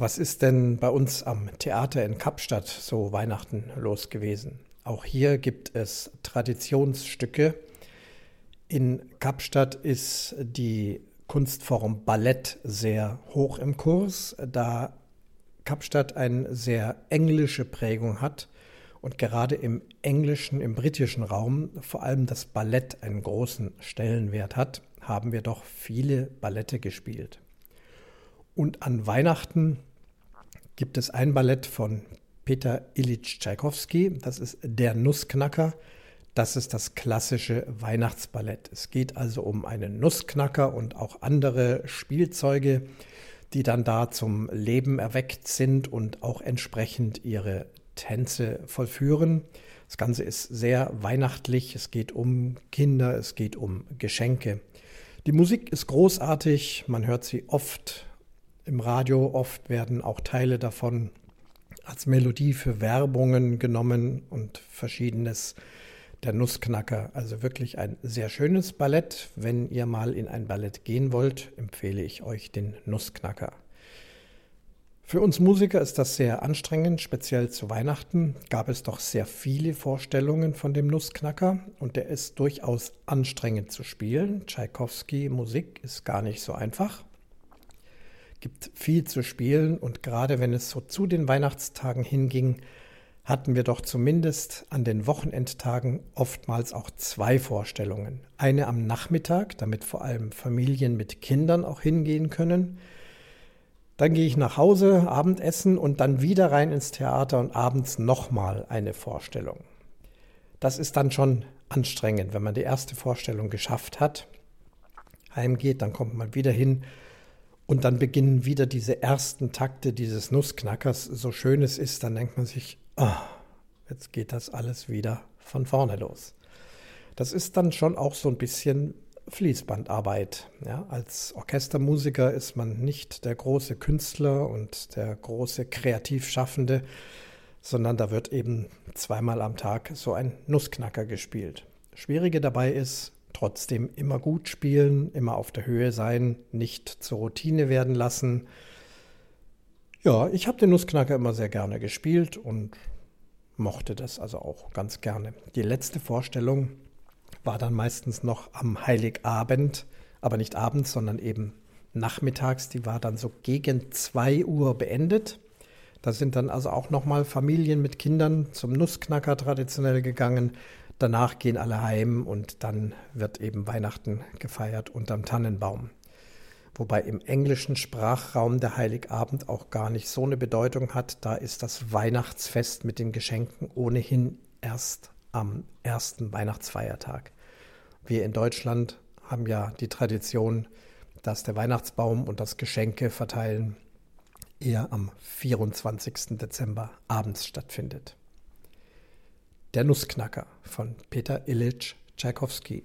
Was ist denn bei uns am Theater in Kapstadt so Weihnachten los gewesen? Auch hier gibt es Traditionsstücke. In Kapstadt ist die Kunstform Ballett sehr hoch im Kurs, da Kapstadt eine sehr englische Prägung hat und gerade im englischen, im britischen Raum vor allem das Ballett einen großen Stellenwert hat, haben wir doch viele Ballette gespielt. Und an Weihnachten gibt es ein Ballett von Peter Ilyich Tschaikowski, das ist Der Nussknacker. Das ist das klassische Weihnachtsballett. Es geht also um einen Nussknacker und auch andere Spielzeuge, die dann da zum Leben erweckt sind und auch entsprechend ihre Tänze vollführen. Das Ganze ist sehr weihnachtlich. Es geht um Kinder, es geht um Geschenke. Die Musik ist großartig. Man hört sie oft im Radio. Oft werden auch Teile davon als Melodie für Werbungen genommen und verschiedenes. Der Nussknacker, also wirklich ein sehr schönes Ballett. Wenn ihr mal in ein Ballett gehen wollt, empfehle ich euch den Nussknacker. Für uns Musiker ist das sehr anstrengend, speziell zu Weihnachten gab es doch sehr viele Vorstellungen von dem Nussknacker und der ist durchaus anstrengend zu spielen. Tschaikowski Musik ist gar nicht so einfach gibt viel zu spielen und gerade wenn es so zu den Weihnachtstagen hinging, hatten wir doch zumindest an den Wochenendtagen oftmals auch zwei Vorstellungen. Eine am Nachmittag, damit vor allem Familien mit Kindern auch hingehen können. Dann gehe ich nach Hause, Abendessen und dann wieder rein ins Theater und abends nochmal eine Vorstellung. Das ist dann schon anstrengend, wenn man die erste Vorstellung geschafft hat, heimgeht, dann kommt man wieder hin und dann beginnen wieder diese ersten Takte dieses Nussknackers. So schön es ist, dann denkt man sich, oh, jetzt geht das alles wieder von vorne los. Das ist dann schon auch so ein bisschen Fließbandarbeit. Ja, als Orchestermusiker ist man nicht der große Künstler und der große Kreativschaffende, sondern da wird eben zweimal am Tag so ein Nussknacker gespielt. Schwierige dabei ist, trotzdem immer gut spielen, immer auf der Höhe sein, nicht zur Routine werden lassen. Ja, ich habe den Nussknacker immer sehr gerne gespielt und mochte das also auch ganz gerne. Die letzte Vorstellung war dann meistens noch am Heiligabend, aber nicht abends, sondern eben nachmittags. Die war dann so gegen 2 Uhr beendet. Da sind dann also auch nochmal Familien mit Kindern zum Nussknacker traditionell gegangen. Danach gehen alle heim und dann wird eben Weihnachten gefeiert unterm Tannenbaum. Wobei im englischen Sprachraum der Heiligabend auch gar nicht so eine Bedeutung hat. Da ist das Weihnachtsfest mit den Geschenken ohnehin erst am ersten Weihnachtsfeiertag. Wir in Deutschland haben ja die Tradition, dass der Weihnachtsbaum und das Geschenke verteilen eher am 24. Dezember abends stattfindet. Der Nussknacker von Peter Ilyich Tschaikowski